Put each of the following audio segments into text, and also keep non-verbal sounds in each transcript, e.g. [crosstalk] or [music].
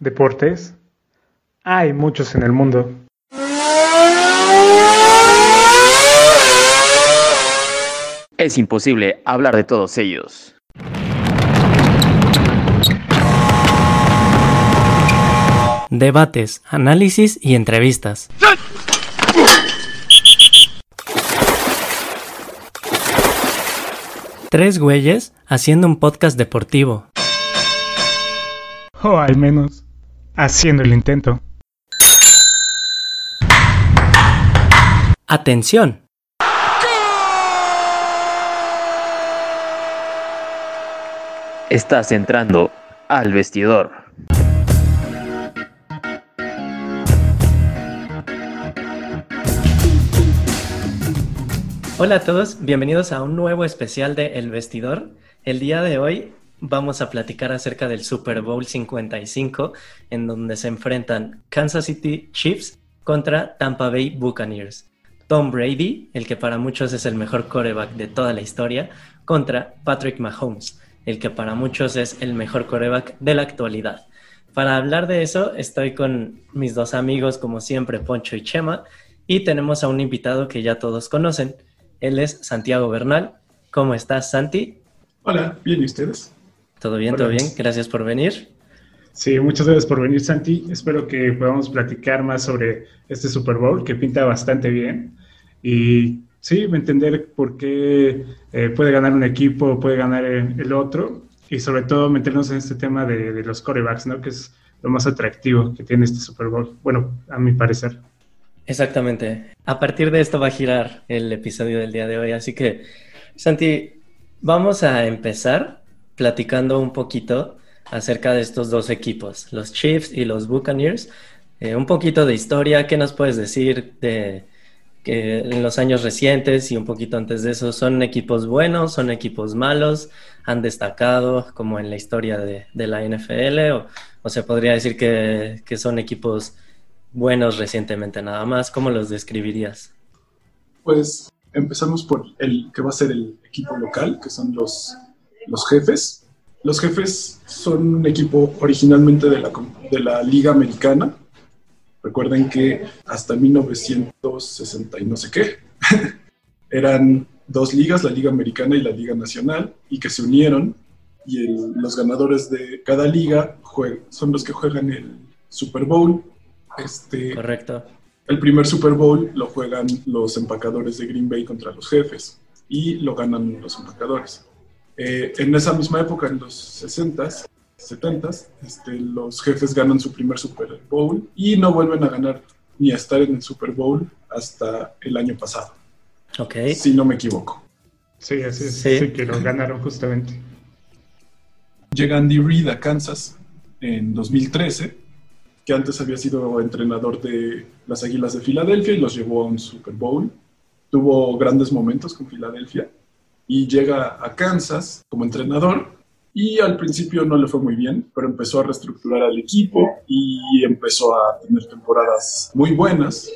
deportes, hay muchos en el mundo. Es imposible hablar de todos ellos. Debates, análisis y entrevistas. Tres güeyes haciendo un podcast deportivo. O al menos, haciendo el intento. Atención. Estás entrando al vestidor. Hola a todos, bienvenidos a un nuevo especial de El Vestidor. El día de hoy vamos a platicar acerca del Super Bowl 55, en donde se enfrentan Kansas City Chiefs contra Tampa Bay Buccaneers. Tom Brady, el que para muchos es el mejor coreback de toda la historia, contra Patrick Mahomes, el que para muchos es el mejor coreback de la actualidad. Para hablar de eso, estoy con mis dos amigos, como siempre, Poncho y Chema, y tenemos a un invitado que ya todos conocen. Él es Santiago Bernal. ¿Cómo estás, Santi? Hola, bien, ¿y ustedes? ¿Todo bien? ¿Todo bien? Gracias por venir. Sí, muchas gracias por venir, Santi. Espero que podamos platicar más sobre este Super Bowl que pinta bastante bien. Y sí, entender por qué eh, puede ganar un equipo, puede ganar el, otro. Y sobre todo meternos en este tema de, de los corebacks, ¿no? Que es lo más atractivo que tiene este Super Bowl. Bueno, a mi parecer. Exactamente. A partir de esto va a girar el episodio del día de hoy. Así que, Santi, vamos a empezar platicando un poquito acerca de estos dos equipos, los Chiefs y los Buccaneers. Eh, un poquito de historia, ¿qué nos puedes decir de que en los años recientes y un poquito antes de eso son equipos buenos, son equipos malos, han destacado como en la historia de, la NFL o, o, se podría decir que, que son equipos buenos recientemente nada más. ¿Cómo los describirías? Pues empezamos por el que va a ser el equipo local, que son los, los jefes. Los jefes son un equipo originalmente de la, de la Liga Americana. Recuerden que hasta 1960 y no sé qué, [laughs] eran dos ligas, la Liga Americana y la Liga Nacional, y que se unieron y los ganadores de cada liga son los que juegan el Super Bowl este, Correcto. El primer Super Bowl lo juegan los empacadores de Green Bay contra los jefes y lo ganan los empacadores. Eh, en esa misma época, en los 60s, 70s, este, los jefes ganan su primer Super Bowl y no vuelven a ganar ni a estar en el Super Bowl hasta el año pasado. Ok. Si no me equivoco. Sí, así es. Sí, que lo ganaron justamente. Llega Andy Reid a Kansas en 2013 que antes había sido entrenador de las Águilas de Filadelfia y los llevó a un Super Bowl. Tuvo grandes momentos con Filadelfia y llega a Kansas como entrenador y al principio no le fue muy bien, pero empezó a reestructurar al equipo y empezó a tener temporadas muy buenas.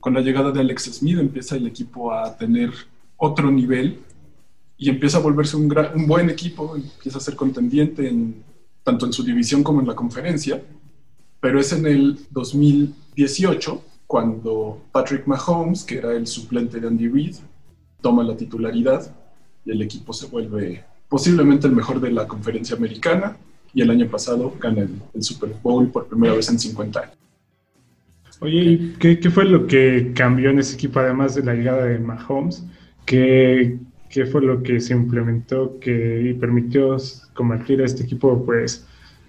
Con la llegada de Alex Smith empieza el equipo a tener otro nivel y empieza a volverse un, un buen equipo, empieza a ser contendiente en, tanto en su división como en la conferencia pero es en el 2018 cuando Patrick Mahomes, que era el suplente de Andy Reid, toma la titularidad y el equipo se vuelve posiblemente el mejor de la conferencia americana y el año pasado gana el, Super Bowl por primera vez en 50 años. Oye, ¿qué, ¿qué, fue lo que cambió en ese equipo además de la llegada de Mahomes? ¿Qué, qué fue lo que se implementó que permitió convertir a este equipo pues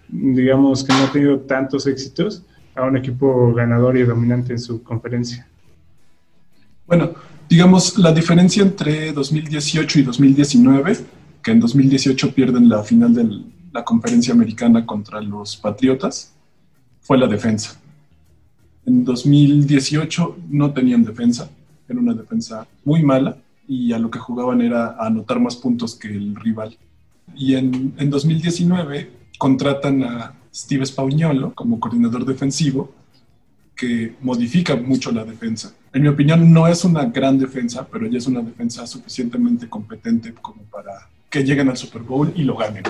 digamos que no ha tenido tantos éxitos a un equipo ganador y dominante en su conferencia? Bueno, digamos, la diferencia entre 2018 y 2019, que en 2018 pierden la final de la conferencia americana contra los Patriotas, fue la defensa. En 2018 no tenían defensa, era una defensa muy mala y a lo que jugaban era anotar más puntos que el rival. Y en, en 2019 contratan a Steve Spagnuolo como coordinador defensivo, que modifica mucho la defensa. En mi opinión, no es una gran defensa, pero ya es una defensa suficientemente competente como para que lleguen al Super Bowl y lo ganen.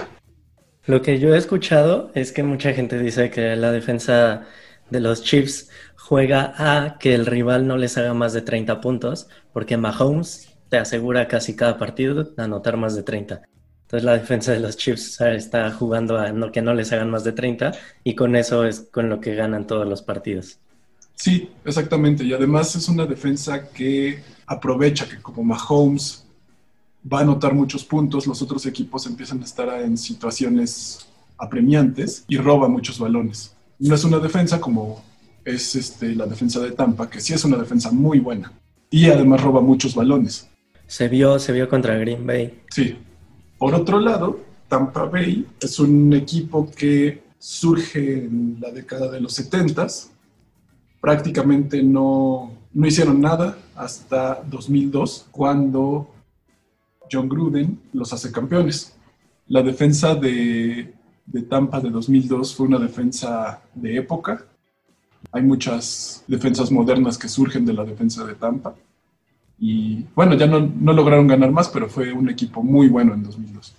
Lo que yo he escuchado es que mucha gente dice que la defensa de los Chiefs juega a que el rival no les haga más de 30 puntos, porque Mahomes te asegura casi cada partido anotar más de 30. Entonces la defensa de los Chiefs está jugando a que no les hagan más de 30 y con eso es con lo que ganan todos los partidos. Sí, exactamente. Y además es una defensa que aprovecha que como Mahomes va a anotar muchos puntos, los otros equipos empiezan a estar en situaciones apremiantes y roba muchos balones. No es una defensa como es este, la defensa de Tampa, que sí es una defensa muy buena y además roba muchos balones. Se vio, se vio contra Green Bay. Sí. Por otro lado, Tampa Bay es un equipo que surge en la década de los 70 prácticamente no, no hicieron nada hasta 2002, cuando John Gruden los hace campeones. La defensa de, de Tampa de 2002 fue una defensa de época. Hay muchas defensas modernas que surgen de la defensa de Tampa. Y bueno, ya no, no lograron ganar más, pero fue un equipo muy bueno en 2002.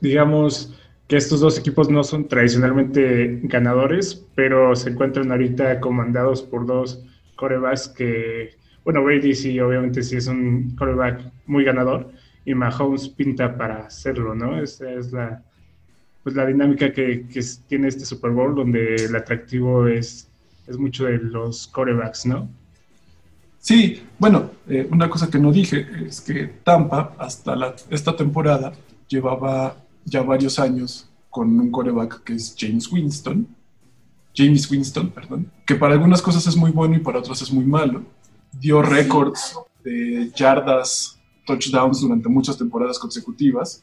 Digamos que estos dos equipos no son tradicionalmente ganadores, pero se encuentran ahorita comandados por dos corebacks que, bueno, Brady sí, obviamente sí es un coreback muy ganador, y Mahomes pinta para hacerlo, ¿no? Esa es la, pues la dinámica que, tiene este Super Bowl, donde el atractivo es, es mucho de los corebacks, ¿no? Sí, bueno, eh, una cosa que no dije es que Tampa hasta esta temporada llevaba ya varios años con un coreback que es James Winston, James Winston, perdón, que para algunas cosas es muy bueno y para otras es muy malo. Dio récords de yardas touchdowns durante muchas temporadas consecutivas,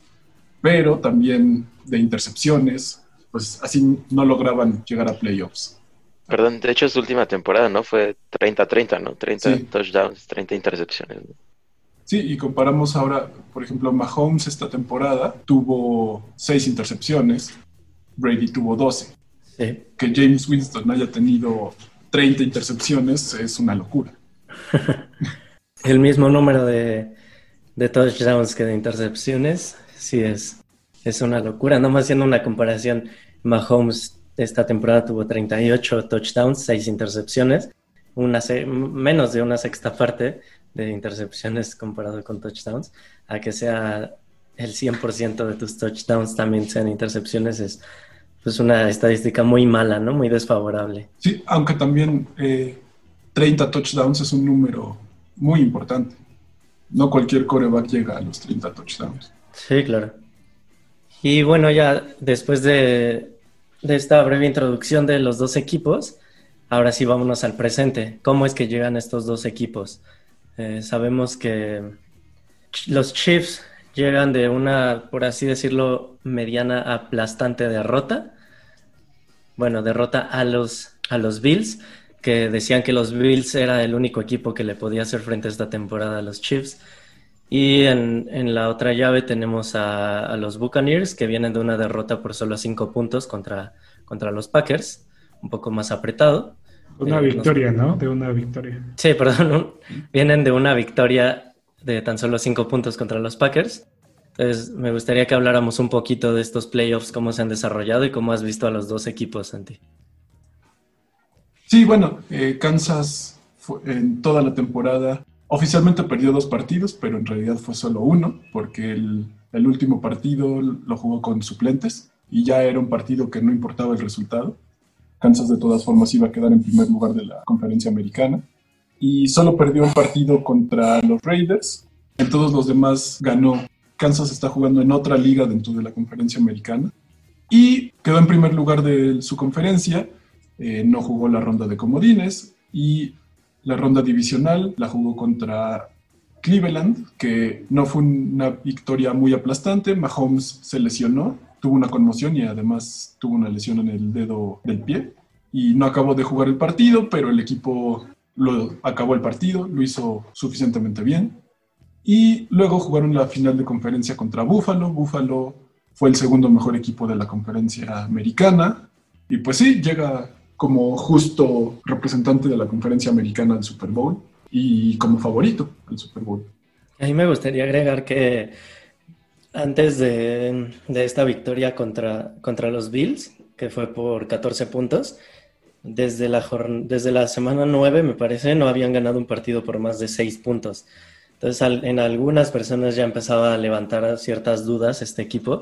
pero también de intercepciones, pues así no lograban llegar a playoffs. Perdón, de hecho su última temporada, ¿no? Fue 30-30, ¿no? 30 touchdowns, 30 intercepciones. Sí, y comparamos ahora, por ejemplo, Mahomes esta temporada tuvo 6 intercepciones, Brady tuvo 12. Que James Winston haya tenido 30 intercepciones es una locura. [laughs] El mismo número de, de touchdowns que de intercepciones, sí es, es una locura. Nomás haciendo una comparación, Mahomes esta temporada tuvo 38 touchdowns, 6 intercepciones, una menos de una sexta parte de intercepciones comparado con touchdowns, a que sea el 100% de tus touchdowns también sean intercepciones es pues una estadística muy mala, ¿no? Muy desfavorable. Sí, aunque también 30 eh, touchdowns es un número muy importante no cualquier coreback llega a los 30 touchdowns. Sí, claro. Y bueno, ya después de, esta breve introducción de los dos equipos, ahora sí vámonos al presente. ¿Cómo es que llegan estos dos equipos? Eh, sabemos que los Chiefs llegan de una, por así decirlo, mediana aplastante derrota. Bueno, derrota a los, a los Bills que decían que los Bills era el único equipo que le podía hacer frente esta temporada a los Chiefs. Y en, la otra llave tenemos a, a, los Buccaneers, que vienen de una derrota por solo cinco puntos contra, contra los Packers, un poco más apretado. Una eh, victoria, ¿no? De una victoria. Sí, perdón, vienen de una victoria de tan solo cinco puntos contra los Packers. Entonces, me gustaría que habláramos un poquito de estos playoffs, cómo se han desarrollado y cómo has visto a los dos equipos, Santi. Sí, bueno, eh, Kansas en toda la temporada oficialmente perdió dos partidos, pero en realidad fue solo uno, porque el, último partido lo jugó con suplentes y ya era un partido que no importaba el resultado. Kansas de todas formas iba a quedar en primer lugar de la conferencia americana y solo perdió un partido contra los Raiders. En todos los demás ganó. Kansas está jugando en otra liga dentro de la conferencia americana y quedó en primer lugar de su conferencia eh, no jugó la ronda de comodines y la ronda divisional la jugó contra Cleveland, que no fue una victoria muy aplastante. Mahomes se lesionó, tuvo una conmoción y además tuvo una lesión en el dedo del pie. Y no acabó de jugar el partido, pero el equipo lo acabó el partido, lo hizo suficientemente bien. Y luego jugaron la final de conferencia contra Buffalo. Buffalo fue el segundo mejor equipo de la conferencia americana. Y pues sí, llega como justo representante de la conferencia americana del Super Bowl y como favorito al Super Bowl. A mí me gustaría agregar que Antes de, esta victoria contra, contra los Bills, que fue por 14 puntos, desde la, desde la semana 9, me parece, no habían ganado un partido por más de 6 puntos. Entonces, en algunas personas ya empezaba a levantar ciertas dudas este equipo,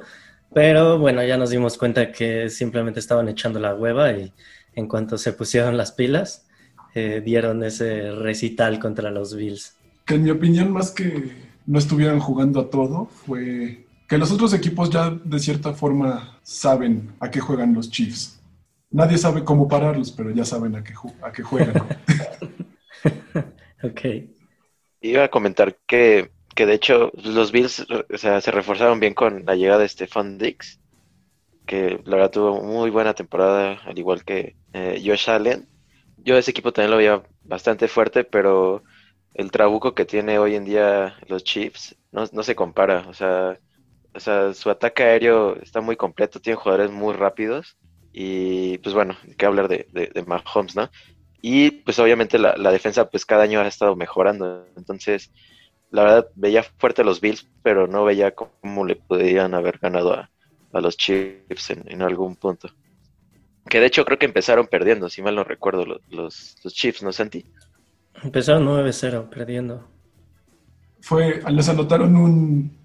pero bueno, ya nos dimos cuenta que simplemente estaban echando la hueva y en cuanto se pusieron las pilas, eh, dieron ese recital contra los Bills. Que en mi opinión, más que no estuvieran jugando a todo, fue que los otros equipos ya de cierta forma saben a qué juegan los Chiefs. Nadie sabe cómo pararlos, pero ya saben a qué, a qué juegan. [laughs] ok. Iba a comentar que, que, de hecho los Bills o sea, se reforzaron bien con la llegada de Stefan Dix, que la verdad tuvo muy buena temporada, al igual que eh, Josh Allen. Yo ese equipo también lo veía bastante fuerte, pero el trabuco que tiene hoy en día los Chiefs no, no se compara. O sea, o sea, su ataque aéreo está muy completo, tiene jugadores muy rápidos y pues bueno, hay que hablar de, de, Mahomes, ¿no? Y pues obviamente la, defensa pues cada año ha estado mejorando, entonces la verdad veía fuerte los Bills, pero no veía cómo le podían haber ganado a, los Chiefs en, algún punto. Que de hecho creo que empezaron perdiendo, si mal no recuerdo, los, los, los Chiefs, ¿no, Santi? Empezaron 9-0, perdiendo. Fue, les anotaron un,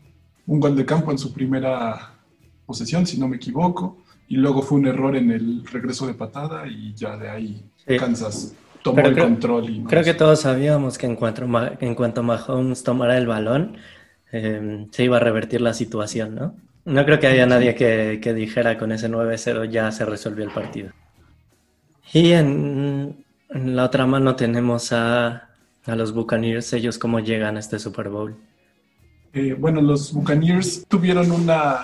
un gol de campo en su primera posesión, si no me equivoco, y luego fue un error en el regreso de patada y ya de ahí Kansas tomó el control. Y creo que todos sabíamos que en cuanto, en cuanto Mahomes tomara el balón, em, se iba a revertir la situación, ¿no? No creo que haya nadie que, que dijera con ese 9-0 ya se resolvió el partido. Y en, en la otra mano tenemos a, a los Buccaneers, ellos cómo llegan a este Super Bowl. Eh, bueno, los Buccaneers tuvieron una,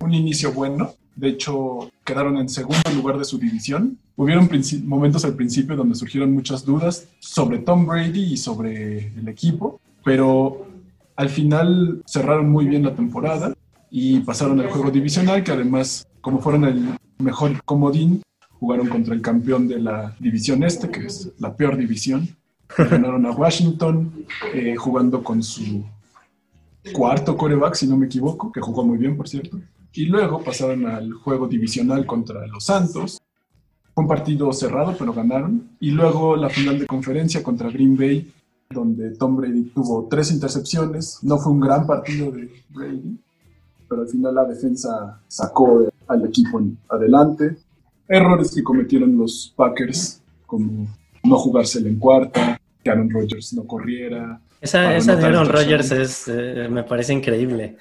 un inicio bueno. De hecho, quedaron en segundo lugar de su división. Hubieron momentos al principio donde surgieron muchas dudas sobre Tom Brady y sobre el equipo, pero al final cerraron muy bien la temporada y pasaron al juego divisional, que además, como fueron el mejor comodín, jugaron contra el campeón de la división este, que es la peor división. Ganaron a Washington, eh, jugando con su cuarto coreback, si no me equivoco, que jugó muy bien, por cierto. Y luego pasaron al juego divisional contra los Santos. Fue un partido cerrado, pero ganaron. Y luego la final de conferencia contra Green Bay, donde Tom Brady tuvo tres intercepciones. No fue un gran partido de Brady, pero al final la defensa sacó al equipo adelante. Errores que cometieron los Packers, como no jugársela en cuarta, que Aaron Rodgers no corriera, esa, esa de Aaron Rodgers es, eh, me parece increíble.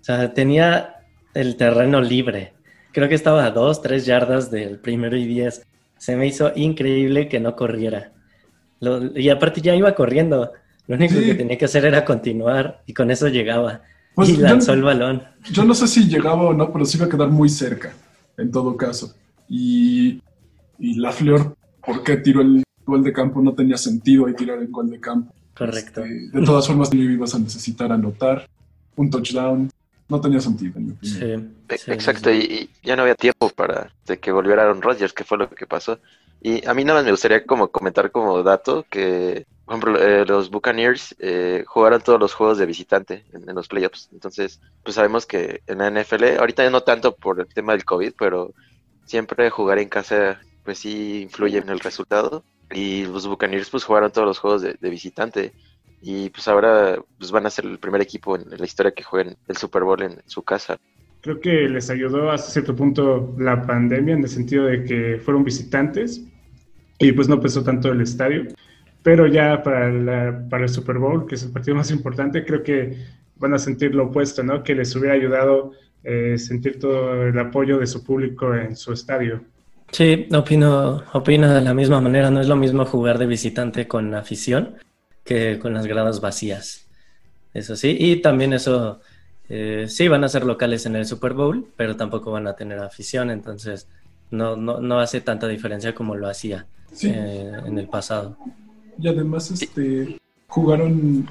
O sea, tenía el terreno libre. Creo que estaba a dos, tres yardas del primero y diez. Se me hizo increíble que no corriera. y aparte ya iba corriendo. Lo único que tenía que hacer era continuar y con eso llegaba. Pues y lanzó el balón. Yo no sé si llegaba o no, pero sí iba a quedar muy cerca, en todo caso. Y, y la Fleur, ¿por qué tiró el gol de campo? No tenía sentido ahí tirar el gol de campo. Correcto. Este, de todas formas, tú ibas a necesitar anotar un touchdown. No tenía sentido, en mi opinión. Sí, Exacto, y, ya no había tiempo para que volviera Aaron Rodgers, que fue lo que pasó. Y a mí nada más me gustaría como comentar como dato que, por ejemplo, eh, los Buccaneers eh, jugaron todos los juegos de visitante en, los playoffs. Entonces, pues sabemos que en la NFL, ahorita ya no tanto por el tema del COVID, pero siempre jugar en casa, pues sí influye en el resultado. Y los Buccaneers pues jugaron todos los juegos de, visitante. Y pues ahora pues van a ser el primer equipo en la historia que jueguen el Super Bowl en su casa. Creo que les ayudó hasta cierto punto la pandemia en el sentido de que fueron visitantes y pues no pesó tanto el estadio. Pero ya para, para el Super Bowl, que es el partido más importante, creo que van a sentir lo opuesto, ¿no? Que les hubiera ayudado eh, sentir todo el apoyo de su público en su estadio. Sí, opino, opino de la misma manera. No es lo mismo jugar de visitante con afición que con las gradas vacías. Eso sí, y también eso, eh, sí, van a ser locales en el Super Bowl, pero tampoco van a tener afición, entonces no, no, no hace tanta diferencia como lo hacía eh, en el pasado. Y además, este, jugaron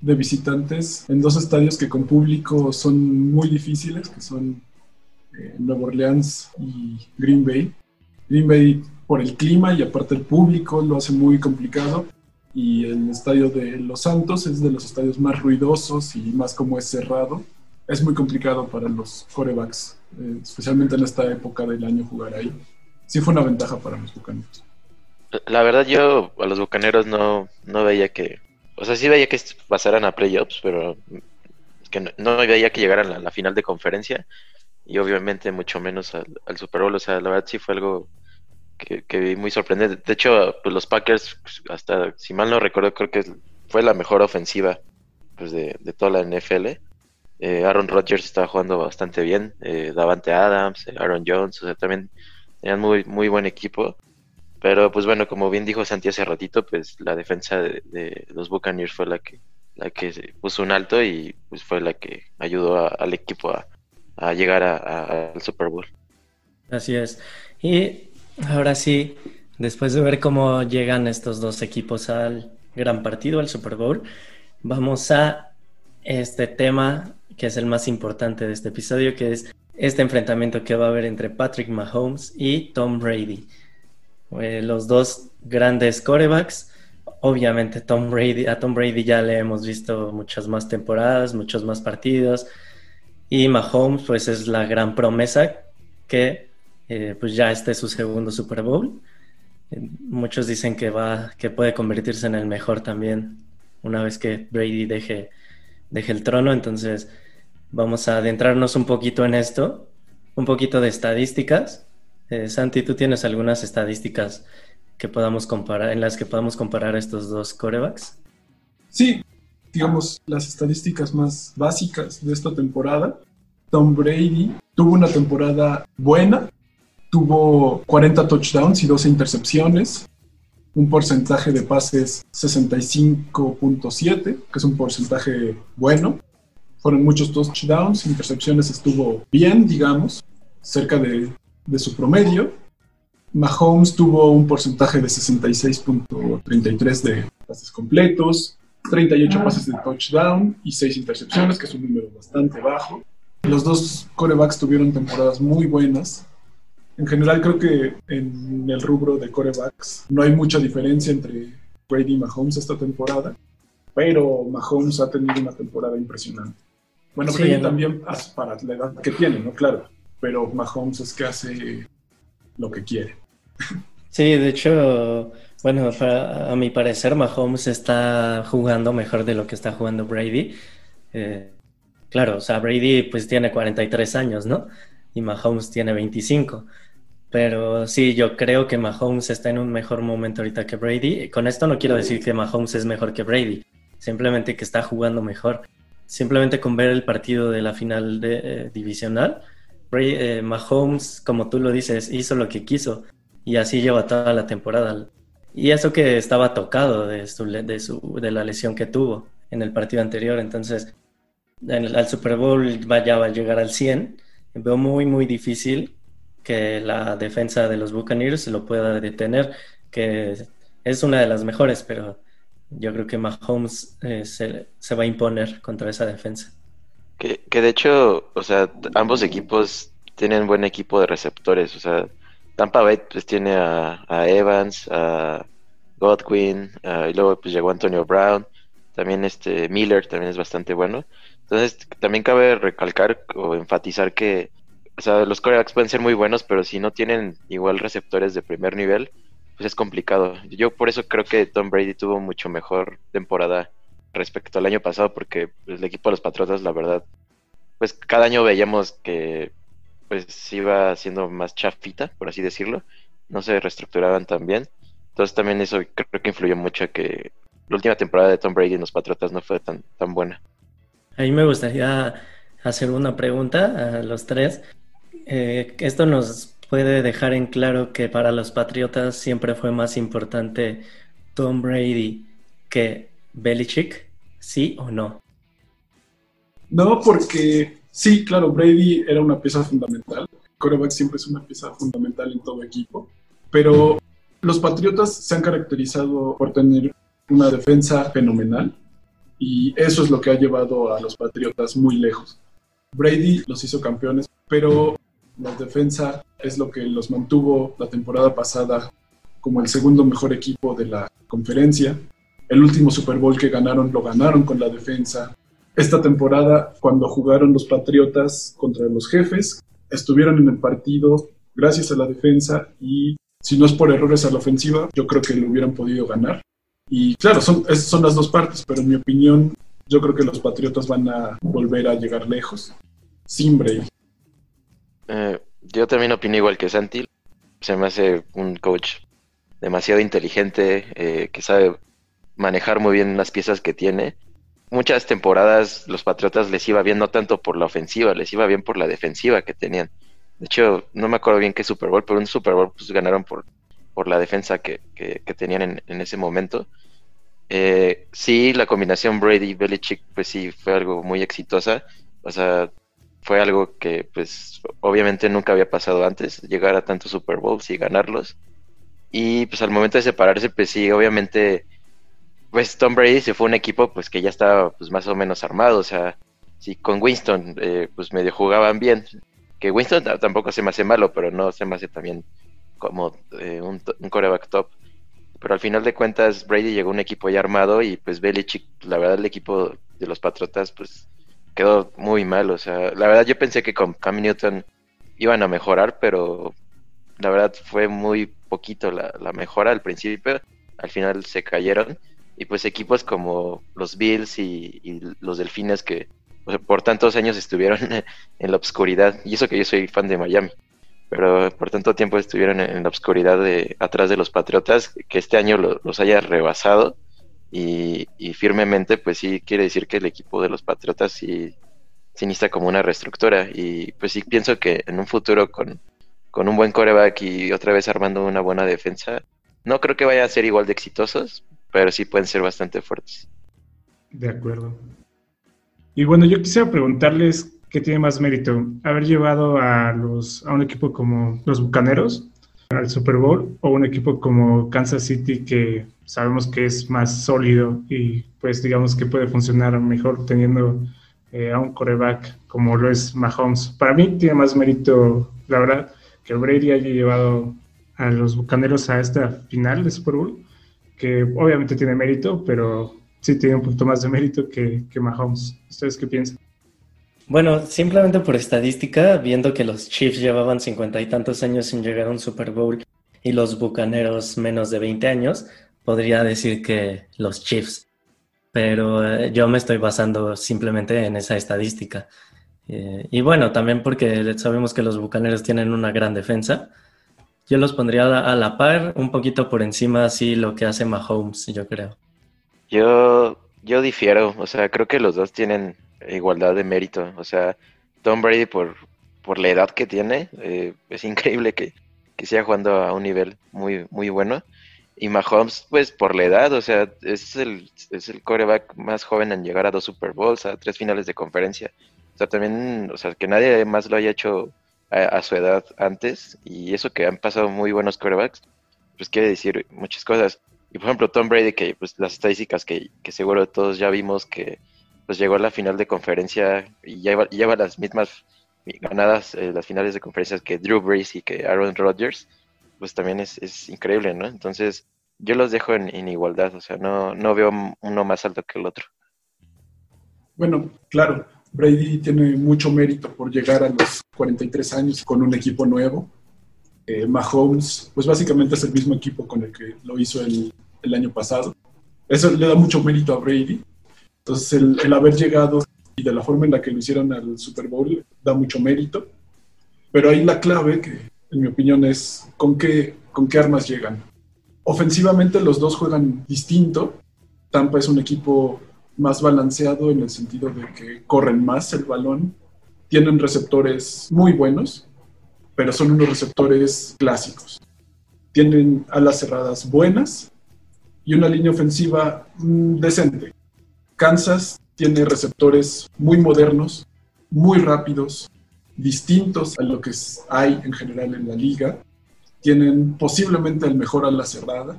de visitantes en dos estadios que con público son muy difíciles, que son eh, Nueva Orleans y Green Bay. Green por el clima y aparte el público lo hace muy complicado. Y el estadio de Los Santos es de los estadios más ruidosos y más como es cerrado. es muy complicado para los corebacks, eh, especialmente en esta época del año jugar ahí. Sí fue una ventaja para los bucaneros. La verdad yo a los bucaneros no, no veía que... O sea, sí veía que pasaran a playoffs, pero que no, veía que llegaran a la, final de conferencia y obviamente mucho menos al, Super Bowl. O sea, la verdad sí fue algo que, vi muy sorprendente. De hecho, pues los Packers, hasta si mal no recuerdo, creo que fue la mejor ofensiva pues, de, de toda la NFL. Eh, Aaron Rodgers estaba jugando bastante bien, eh, Davante Adams, eh, Aaron Jones, o sea, también tenían muy, muy buen equipo. Pero pues bueno, como bien dijo Santi hace ratito, pues la defensa de, los Buccaneers fue la que, la que puso un alto y pues fue la que ayudó al equipo a, llegar al Super Bowl. Así es. Y ahora sí, después de ver cómo llegan estos dos equipos al gran partido, al Super Bowl, vamos a este tema que es el más importante de este episodio, que es este enfrentamiento que va a haber entre Patrick Mahomes y Tom Brady. Eh, los dos grandes corebacks. Obviamente Tom Brady, a Tom Brady ya le hemos visto muchas más temporadas, muchos más partidos. Y Mahomes pues es la gran promesa que eh, pues ya este es su segundo Super Bowl. Muchos dicen que va, que puede convertirse en el mejor también una vez que Brady deje, deje el trono. Entonces, Vamos a adentrarnos un poquito en esto, un poquito de estadísticas. Eh, Santi, ¿tú tienes algunas estadísticas que podamos comparar, en las que podamos comparar estos dos corebacks? Sí, digamos, las estadísticas más básicas de esta temporada. Tom Brady tuvo una temporada buena, tuvo 40 touchdowns y 12 intercepciones, un porcentaje de pases 65.7, que es un porcentaje bueno fueron muchos touchdowns, intercepciones estuvo bien, digamos, cerca de, su promedio. Mahomes tuvo un porcentaje de 66.33 de pases completos, 38 pases de touchdown y 6 intercepciones, que es un número bastante bajo. Los dos corebacks tuvieron temporadas muy buenas. En general creo que en el rubro de corebacks no hay mucha diferencia entre Brady y Mahomes esta temporada, pero Mahomes ha tenido una temporada impresionante. Bueno, Brady también para la edad que tiene, ¿no? Claro. Pero Mahomes es que hace lo que quiere. Sí, de hecho, bueno, a mi parecer Mahomes está jugando mejor de lo que está jugando Brady. Eh, claro, o sea, Brady pues tiene 43 años, ¿no? Y Mahomes tiene 25. Pero sí, yo creo que Mahomes está en un mejor momento ahorita que Brady. Con esto no quiero decir que Mahomes es mejor que Brady, simplemente que está jugando mejor simplemente con ver el partido de la final de, eh, divisional, eh, Mahomes, como tú lo dices, hizo lo que quiso y así lleva toda la temporada. Y eso que estaba tocado de, de, su, de la lesión que tuvo en el partido anterior, entonces al Super Bowl ya va a llegar al 100. Veo muy, muy difícil que la defensa de los Buccaneers lo pueda detener, que es una de las mejores, pero yo creo que Mahomes eh, se, se, va a imponer contra esa defensa. Que, que, de hecho, o sea, ambos equipos tienen buen equipo de receptores. O sea, Tampa Bay pues tiene a, Evans, a Godwin, y luego pues llegó Antonio Brown. También este Miller también es bastante bueno. Entonces, también cabe recalcar o enfatizar que, o sea, los corebacks pueden ser muy buenos, pero si no tienen igual receptores de primer nivel, pues es complicado. Yo por eso creo que Tom Brady tuvo mucho mejor temporada respecto al año pasado, porque el equipo de los Patriotas, la verdad, pues cada año veíamos que pues iba siendo más chafita, por así decirlo, no se reestructuraban tan bien. Entonces también eso creo que influyó mucho que la última temporada de Tom Brady en los Patriotas no fue tan, tan buena. A mí me gustaría hacer una pregunta a los tres. Eh, esto nos puede dejar en claro que para los Patriotas siempre fue más importante Tom Brady que Belichick, ¿sí o no? No, porque sí, claro, Brady era una pieza fundamental. Coreback siempre es una pieza fundamental en todo equipo, pero los Patriotas se han caracterizado por tener una defensa fenomenal y eso es lo que ha llevado a los Patriotas muy lejos. Brady los hizo campeones, pero la defensa es lo que los mantuvo la temporada pasada como el segundo mejor equipo de la conferencia. El último Super Bowl que ganaron lo ganaron con la defensa. Esta temporada, cuando jugaron los Patriotas contra los jefes, estuvieron en el partido gracias a la defensa y si no es por errores a la ofensiva, yo creo que lo hubieran podido ganar. Y claro, son, las dos partes, pero en mi opinión, yo creo que los Patriotas van a volver a llegar lejos sin Brady. Eh, yo también opino igual que Santi. Se me hace un coach demasiado inteligente, eh, que sabe manejar muy bien las piezas que tiene. Muchas temporadas los Patriotas les iba bien no tanto por la ofensiva, les iba bien por la defensiva que tenían. De hecho, no me acuerdo bien qué Super Bowl, pero un Super Bowl pues ganaron por, por la defensa que, tenían en, ese momento. Eh, sí, la combinación Brady-Belichick, pues sí, fue algo muy exitosa. O sea, fue algo que, pues, obviamente nunca había pasado antes, llegar a tantos Super Bowls y ganarlos. Y pues al momento de separarse, pues sí, obviamente, pues Tom Brady se fue un equipo, pues que ya estaba, pues más o menos armado. O sea, sí, con Winston, eh, pues medio jugaban bien que Winston tampoco se me hace malo, pero no se me hace también como eh, un, coreback top. Pero al final de cuentas, Brady llegó a un equipo ya armado y pues Belichick, la verdad, el equipo de los Patriotas, pues quedó muy mal. O sea, la verdad, yo pensé que con Cam Newton iban a mejorar, pero la verdad fue muy poquito la, mejora al principio. Al final se cayeron. Y pues equipos como los Bills y los Delfines que por tantos años estuvieron [laughs] en la oscuridad, y eso que yo soy fan de Miami, pero por tanto tiempo estuvieron en la oscuridad de atrás de los Patriotas, que este año los haya rebasado y, firmemente, pues sí quiere decir que el equipo de los Patriotas sí, sí necesita como una reestructura y pues sí pienso que en un futuro con, con un buen coreback y otra vez armando una buena defensa, no creo que vaya a ser igual de exitosos, pero sí pueden ser bastante fuertes. De acuerdo. Y bueno, yo quisiera preguntarles qué tiene más mérito, haber llevado a, los, a un equipo como los Bucaneros al Super Bowl o un equipo como Kansas City que sabemos que es más sólido y pues digamos que puede funcionar mejor teniendo eh, a un coreback como lo es Mahomes. Para mí tiene más mérito, la verdad, que Brady haya llevado a los Bucaneros a esta final de Super Bowl, que obviamente tiene mérito, pero sí tiene un poquito más de mérito que, que Mahomes. ¿Ustedes qué piensan? Bueno, simplemente por estadística, viendo que los Chiefs llevaban cincuenta y tantos años sin llegar a un Super Bowl y los Bucaneros menos de 20 años, podría decir que los Chiefs. Pero eh, yo me estoy basando simplemente en esa estadística. Eh, y bueno, también porque sabemos que los Bucaneros tienen una gran defensa. Yo los pondría a la, par, un poquito por encima, así lo que hace Mahomes, yo creo. Yo, yo difiero, o sea, creo que los dos tienen igualdad de mérito. O sea, Tom Brady por, por la edad que tiene, eh, es increíble que, que siga jugando a un nivel muy, muy bueno. Y Mahomes, pues por la edad, o sea, es el, es el coreback más joven en llegar a dos Super Bowls, a tres finales de conferencia. O sea, también, o sea, que nadie más lo haya hecho a, su edad antes. Y eso que han pasado muy buenos corebacks, pues quiere decir muchas cosas. Y por ejemplo, Tom Brady, que pues las estadísticas que, que seguro todos ya vimos que pues llegó a la final de conferencia y lleva, lleva las mismas ganadas eh, las finales de conferencias que Drew Brees y que Aaron Rodgers, pues también es, es increíble, ¿no? Entonces, yo los dejo en, igualdad, o sea, no, no veo uno más alto que el otro. Bueno, claro, Brady tiene mucho mérito por llegar a los 43 años con un equipo nuevo. Eh, Mahomes, pues básicamente es el mismo equipo con el que lo hizo el, año pasado. Eso le da mucho mérito a Brady. Entonces, el, haber llegado y de la forma en la que lo hicieron al Super Bowl da mucho mérito. Pero ahí la clave, que en mi opinión es con qué, con qué armas llegan. Ofensivamente los dos juegan distinto. Tampa es un equipo más balanceado en el sentido de que corren más el balón, tienen receptores muy buenos, pero son unos receptores clásicos. Tienen alas cerradas buenas y una línea ofensiva mm, decente. Kansas tiene receptores muy modernos, muy rápidos, distintos a lo que hay en general en la liga. Tienen posiblemente el mejor ala cerrada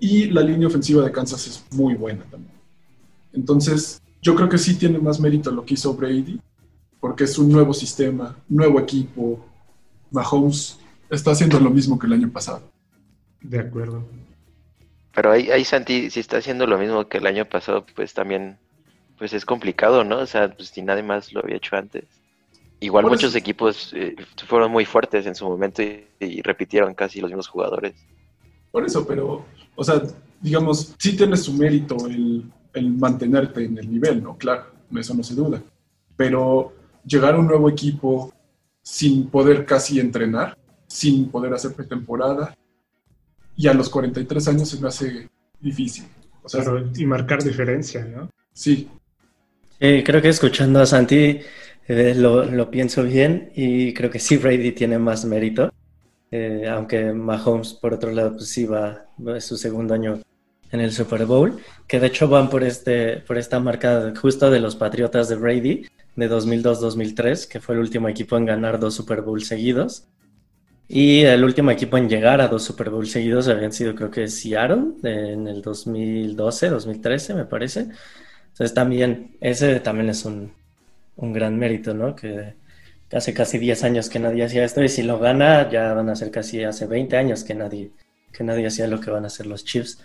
y la línea ofensiva de Kansas es muy buena también. Entonces, yo creo que sí tiene más mérito lo que hizo Brady, porque es un nuevo sistema, nuevo equipo. Mahomes está haciendo lo mismo que el año pasado. De acuerdo. Pero ahí, ahí Santi, si está haciendo lo mismo que el año pasado, pues también pues es complicado, ¿no? O sea, pues si nadie más lo había hecho antes. Igual muchos eso- equipos eh, fueron muy fuertes en su momento y, y repitieron casi los mismos jugadores. Por eso, pero, o sea, digamos, sí tiene su mérito el, el mantenerte en el nivel, ¿no? Claro, eso no se duda. Pero llegar a un nuevo equipo sin poder casi entrenar, sin poder hacer pretemporada, y a los 43 años se me hace difícil. O sea, y marcar diferencia, ¿no? sí, Sí, creo que escuchando a Santi eh, lo, lo pienso bien y creo que sí Brady tiene más mérito, Eh, aunque Mahomes por otro lado pues sí va, va- es su segundo año en el Super Bowl, que de hecho van por, este, por esta marca justo de los Patriotas de Brady de 2002-2003, que fue el último equipo en ganar dos Super Bowl seguidos. Y el último equipo en llegar a dos Super Bowl seguidos habían sido creo que Seattle en el 2012, 2013 me parece. Entonces también, ese también es un, un gran mérito, ¿no? Que hace casi 10 años que nadie hacía esto y si lo gana ya van a ser casi hace 20 años que nadie, que nadie hacía lo que van a hacer los Chiefs.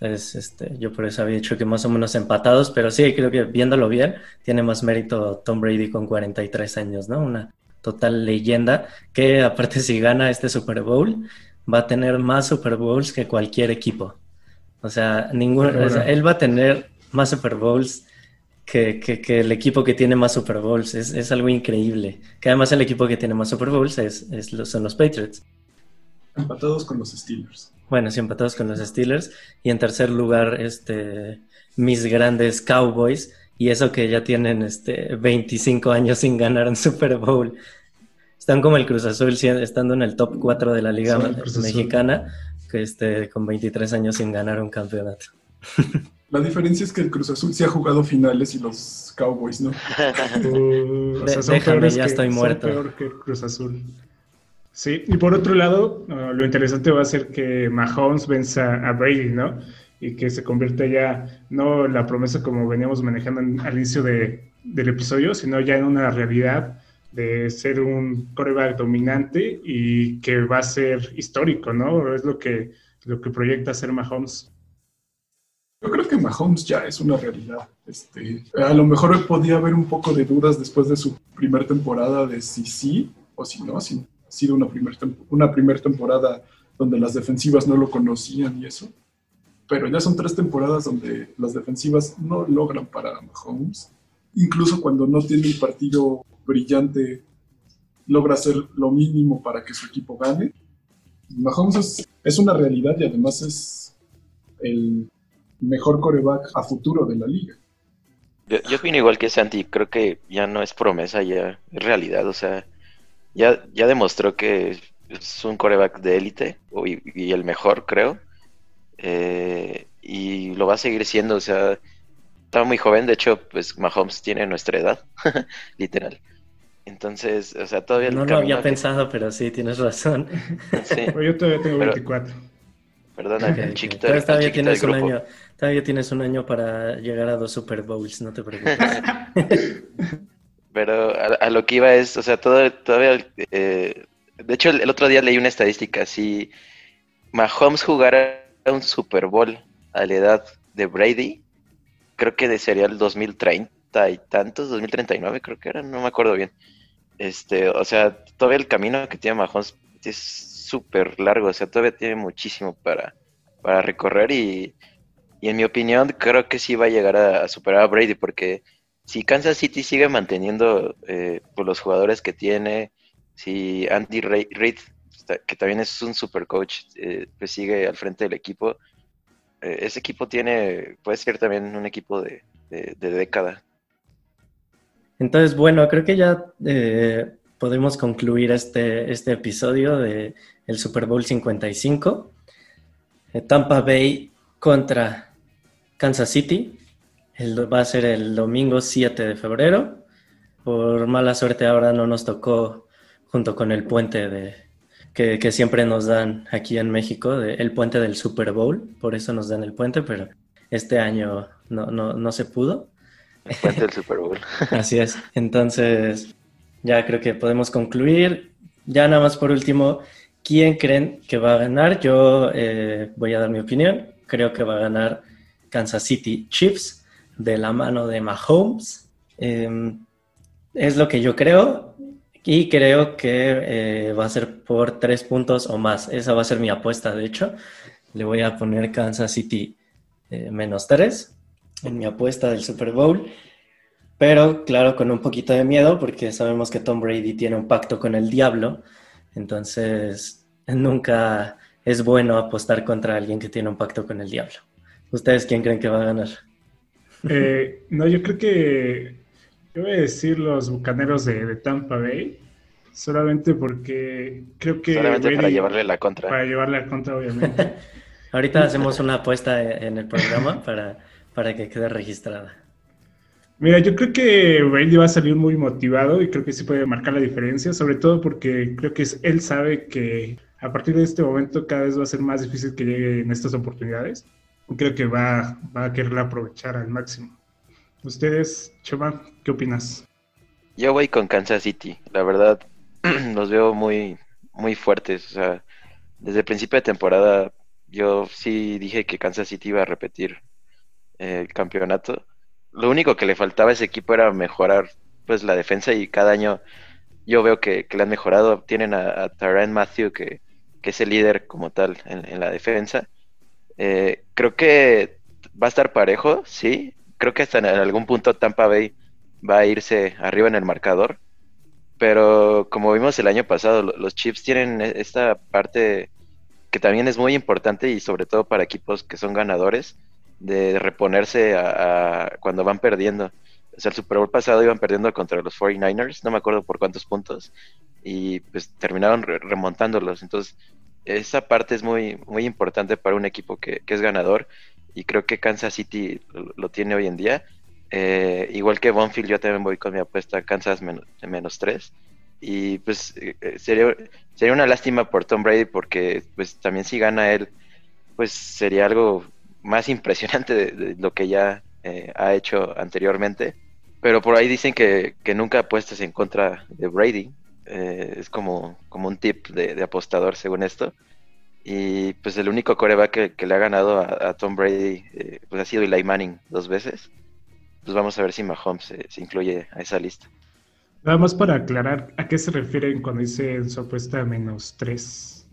Entonces, este, yo por eso había dicho que más o menos empatados, pero sí, creo que viéndolo bien, tiene más mérito Tom Brady con 43 años, ¿no? Una total leyenda que [laughs] aparte si gana este Super Bowl, va a tener más Super Bowls que cualquier equipo. O sea, ningún, o sea, él va a tener más Super Bowls que, que, que el equipo que tiene más Super Bowls. Es, es, algo increíble. Que además el equipo que tiene más Super Bowls es, es los, son los Patriots. Empatados con los Steelers. Bueno, sí, empatados con los Steelers. Y en tercer lugar, este, mis grandes Cowboys. Y eso que ya tienen este, 25 años sin ganar un Super Bowl. Están como el Cruz Azul, estando en el top 4 de la Liga sí, Mexicana, que este, con 23 años sin ganar un campeonato. [laughs] La diferencia es que el Cruz Azul sí ha jugado finales y los Cowboys no. [laughs] Uh, o sea, son Déjame, ya que, estoy muerto. Son peor que el Cruz Azul. Sí, y por otro lado, uh, lo interesante va a ser que Mahomes venza a Brady, ¿no? Y que se convierta ya, no la promesa como veníamos manejando al inicio de, del episodio, sino ya en una realidad de ser un coreback dominante y que va a ser histórico, ¿no? Es lo que, lo que proyecta ser Mahomes. Yo creo que Mahomes ya es una realidad. Este, a lo mejor podía haber un poco de dudas después de su primera temporada de si sí o si no, si ha sido una primera una primer temporada donde las defensivas no lo conocían y eso. Pero ya son tres temporadas donde las defensivas no logran para Mahomes. Incluso cuando no tiene un partido brillante, logra hacer lo mínimo para que su equipo gane. Mahomes es, es una realidad y además es el mejor coreback a futuro de la liga. Yo, yo, opino igual que Santi, creo que ya no es promesa, ya es realidad, o sea, ya, ya demostró que es un coreback de élite y, y, el mejor, creo, eh, y lo va a seguir siendo, o sea, estaba muy joven, de hecho, pues Mahomes tiene nuestra edad, [laughs] literal. Entonces, o sea, todavía... No lo había que... pensado, pero sí, tienes razón. Sí. [laughs] yo todavía tengo 24. Perdona, okay, el chiquito, okay. todavía, chiquito tienes un año, todavía tienes un año para llegar a dos Super Bowls, no te preocupes. [laughs] Pero a, lo que iba es, o sea, todo, todavía... Eh, de hecho, el, otro día leí una estadística, si Mahomes jugara un Super Bowl a la edad de Brady, creo que sería el 2030 y tantos, 2039 creo que era, no me acuerdo bien. Este, o sea, todavía el camino que tiene Mahomes es súper largo, o sea, todavía tiene muchísimo para, para recorrer y, y, en mi opinión creo que sí va a llegar a superar a Brady porque si Kansas City sigue manteniendo eh, pues los jugadores que tiene, si Andy Reid, que también es un super coach, eh, pues sigue al frente del equipo, eh, ese equipo tiene, puede ser también un equipo de, de, de década. Entonces, bueno, creo que ya podemos concluir este, este episodio de el Super Bowl 55. Eh, Tampa Bay contra Kansas City. El, va a ser el domingo 7 de febrero. Por mala suerte ahora no nos tocó junto con el puente de, que, que siempre nos dan aquí en México, de, el puente del Super Bowl. Por eso nos dan el puente, pero este año no, no, no se pudo. El puente del Super Bowl. [laughs] Así es. Entonces, ya creo que podemos concluir. Ya nada más por último, ¿quién creen que va a ganar? Yo eh, voy a dar mi opinión. Creo que va a ganar Kansas City Chiefs. De la mano de Mahomes. Em, es lo que yo creo y creo que eh, va a ser por tres puntos o más. Esa va a ser mi apuesta, de hecho. Le voy a poner Kansas City eh, menos tres en mi apuesta del Super Bowl. Pero claro, con un poquito de miedo porque sabemos que Tom Brady tiene un pacto con el diablo. Entonces, [laughs] nunca es bueno apostar contra alguien que tiene un pacto con el diablo. ¿Ustedes quién creen que va a ganar? Eh, no, yo creo que yo voy a decir los bucaneros de, Tampa Bay, solamente porque creo que. Solamente para llevarle la contra. Para llevarle la contra, obviamente. [laughs] Ahorita hacemos una apuesta en el programa para, para que quede registrada. Mira, yo creo que Brady va a salir muy motivado y creo que sí puede marcar la diferencia, sobre todo porque creo que él sabe que a partir de este momento cada vez va a ser más difícil que lleguen estas oportunidades. Creo que va, a querer aprovechar al máximo. Ustedes, Chema, ¿qué opinas? Yo voy con Kansas City. La verdad, [clears throat] los veo muy, muy fuertes. O sea, desde el principio de temporada, yo sí dije que Kansas City iba a repetir el campeonato. Lo único que le faltaba a ese equipo era mejorar pues la defensa y cada año yo veo que, le han mejorado. Tienen a, a Matthew que, es el líder como tal en, la defensa. Eh, creo que va a estar parejo, sí. Creo que hasta en algún punto Tampa Bay va a irse arriba en el marcador. Pero como vimos el año pasado, los Chiefs tienen e, esta parte que también es muy importante y sobre todo para equipos que son ganadores, de reponerse a, cuando van perdiendo. O sea, el Super Bowl pasado iban perdiendo contra los 49ers, no me acuerdo por cuántos puntos, y pues terminaron remontándolos. Entonces, esa parte es muy, muy importante para un equipo que, es ganador, y creo que Kansas City lo, tiene hoy en día. Eh, igual que Bonfield, yo también voy con mi apuesta Kansas menos, menos 3. Y pues eh, eh, sería, sería una lástima por Tom Brady porque pues también si gana él, pues sería algo más impresionante de, lo que ya ha hecho anteriormente. Pero por ahí dicen que, nunca apuestes en contra de Brady. Eh, es como, como un tip de, apostador según esto. Y pues el único coreback que, le ha ganado a, Tom Brady eh, pues ha sido Eli Manning dos veces. Pues vamos a ver si Mahomes se, incluye a esa lista. Nada más para aclarar, ¿a qué se refieren cuando dice su apuesta menos 3?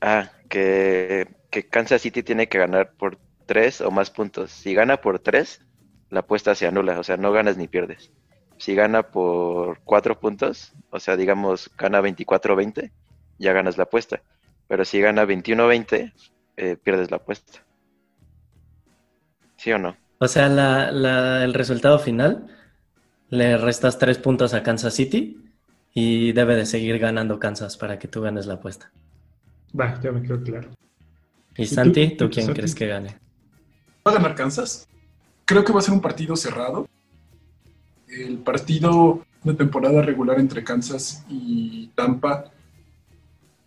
Ah, que, que Kansas City tiene que ganar por tres o más puntos. Si gana por tres, la apuesta se anula, o sea, no ganas ni pierdes. Si gana por cuatro puntos, o sea, digamos, gana 24-20, ya ganas la apuesta. Pero si gana 21-20, eh, pierdes la apuesta. ¿Sí o no? O sea, la, el resultado final, le restas tres puntos a Kansas City y debe de seguir ganando Kansas para que tú ganes la apuesta. Va, ya me quedó claro. ¿Y, Santi, tú, quién crees que gane? va a ganar Kansas. Creo que va a ser un partido cerrado. El partido de temporada regular entre Kansas y Tampa,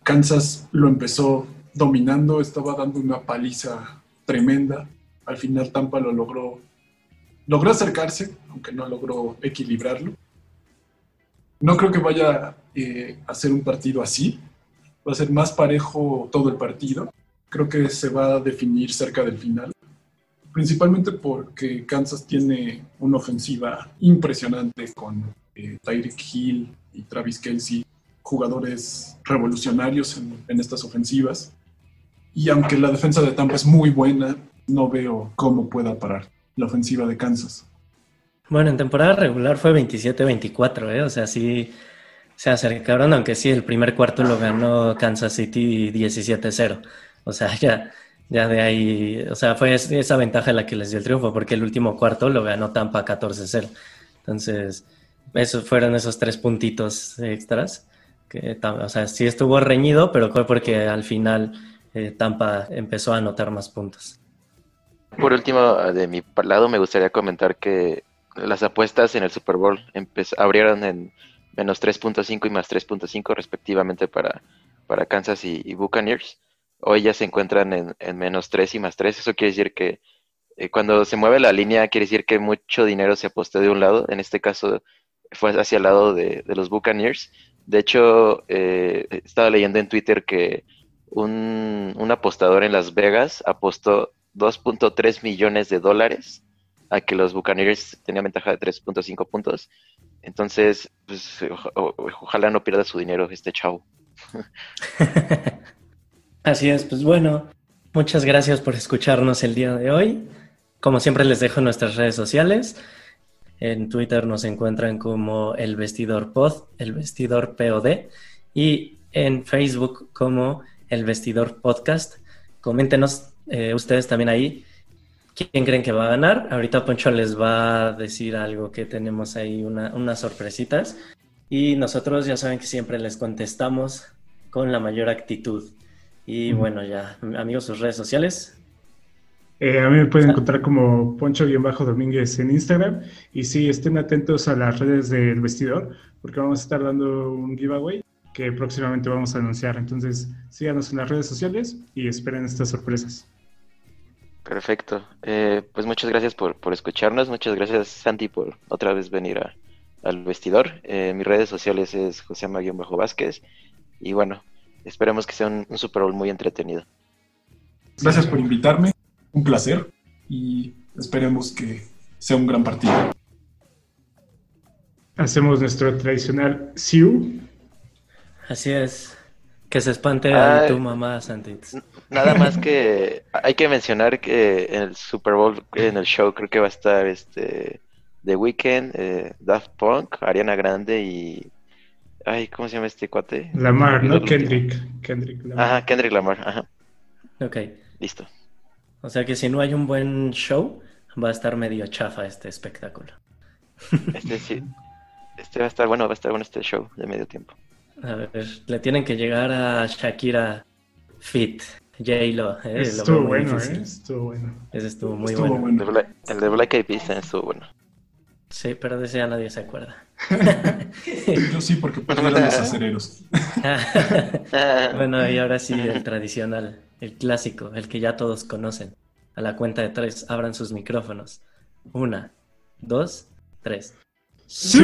Kansas lo empezó dominando, estaba dando una paliza tremenda. Al final Tampa lo logró, logró acercarse, aunque no logró equilibrarlo. No creo que vaya eh, a ser un partido así. Va a ser más parejo todo el partido. Creo que se va a definir cerca del final principalmente porque Kansas tiene una ofensiva impresionante con eh, Tyreek Hill y Travis Kelsey, jugadores revolucionarios en, estas ofensivas. Y aunque la defensa de Tampa es muy buena, no veo cómo pueda parar la ofensiva de Kansas. Bueno, en temporada regular fue 27-24, ¿eh? o sea, sí se acercaron, aunque sí, el primer cuarto lo ganó Kansas City 17-0. O sea, ya ya de ahí, o sea, fue esa ventaja la que les dio el triunfo, porque el último cuarto lo ganó Tampa 14-0. Entonces, esos fueron esos tres puntitos extras. Que, o sea, sí estuvo reñido, pero fue porque al final eh, Tampa empezó a anotar más puntos. Por último, de mi lado, me gustaría comentar que las apuestas en el Super Bowl abrieron en menos 3.5 y más 3.5 respectivamente para, para Kansas y Buccaneers hoy ya se encuentran en, menos 3 y más 3. Eso quiere decir que eh, cuando se mueve la línea, quiere decir que mucho dinero se apostó de un lado. En este caso fue hacia el lado de, los Buccaneers. De hecho, eh, estaba leyendo en Twitter que un, apostador en Las Vegas apostó 2.3 millones de dólares a que los Buccaneers tenían ventaja de 3.5 puntos. Entonces, pues, ojalá no pierda su dinero este chavo. [laughs] Así es, pues bueno, muchas gracias por escucharnos el día de hoy. Como siempre les dejo nuestras redes sociales. En Twitter nos encuentran como El Vestidor Pod, El Vestidor POD y en Facebook como El Vestidor Podcast. Coméntenos eh, ustedes también ahí quién creen que va a ganar. Ahorita Poncho les va a decir algo que tenemos ahí, unas sorpresitas. Y nosotros ya saben que siempre les contestamos con la mayor actitud. Y bueno, ya, amigos, sus redes sociales. Eh, a mí me pueden encontrar como Poncho-Domínguez en Instagram. Y sí, estén atentos a las redes del vestidor, porque vamos a estar dando un giveaway que próximamente vamos a anunciar. Entonces, síganos en las redes sociales y esperen estas sorpresas. Perfecto. Eh, pues muchas gracias por, escucharnos. Muchas gracias, Santi, por otra vez venir al vestidor. Eh, mis redes sociales es José Bajo Vázquez. Y bueno, esperemos que sea un, Super Bowl muy entretenido. Gracias por invitarme. Un placer. Y esperemos que sea un gran partido. Hacemos nuestro tradicional SIU. Así es. Que se espante tu mamá, Santitz. Nada más que hay que mencionar que en el Super Bowl, en el show, creo que va a estar este The Weeknd, eh, Daft Punk, Ariana Grande y. Ay, ¿cómo se llama este cuate? Lamar, ¿no? Kendrick. Kendrick Lamar. Ajá, Kendrick Lamar, ajá. Ok. Listo. O sea que si no hay un buen show, va a estar medio chafa este espectáculo. Este sí. Este va a estar bueno, va a estar bueno este show de medio tiempo. A ver, le tienen que llegar a Shakira Fit, J-Lo. Eh, estuvo bueno, ¿eh? Estuvo bueno. Ese estuvo muy bueno. El de Black Eyed Peas estuvo bueno. Sí, pero de ese ya nadie se acuerda. Yo sí, porque perdieron los [laughs] acereros. [laughs] bueno, y ahora sí, el tradicional, el clásico, el que ya todos conocen. A la cuenta de tres, abran sus micrófonos. Una, dos, tres. ¡Sí!